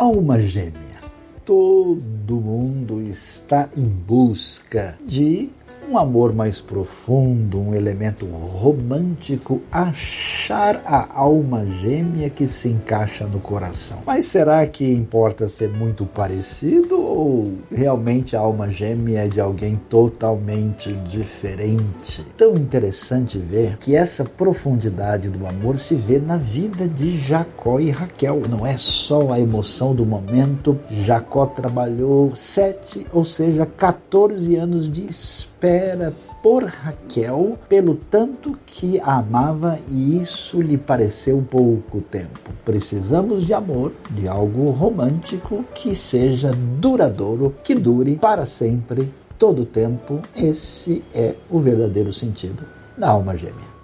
Alma gêmea. Todo mundo está em busca de um amor mais profundo, um elemento romântico, achar a alma gêmea que se encaixa no coração. Mas será que importa ser muito parecido ou realmente a alma gêmea é de alguém totalmente diferente? Tão interessante ver que essa profundidade do amor se vê na vida de Jacó e Raquel. Não é só a emoção do momento. Jacó trabalhou sete, ou seja, 14 anos de espera era por Raquel, pelo tanto que a amava e isso lhe pareceu pouco tempo. Precisamos de amor, de algo romântico que seja duradouro, que dure para sempre, todo o tempo. Esse é o verdadeiro sentido da alma gêmea.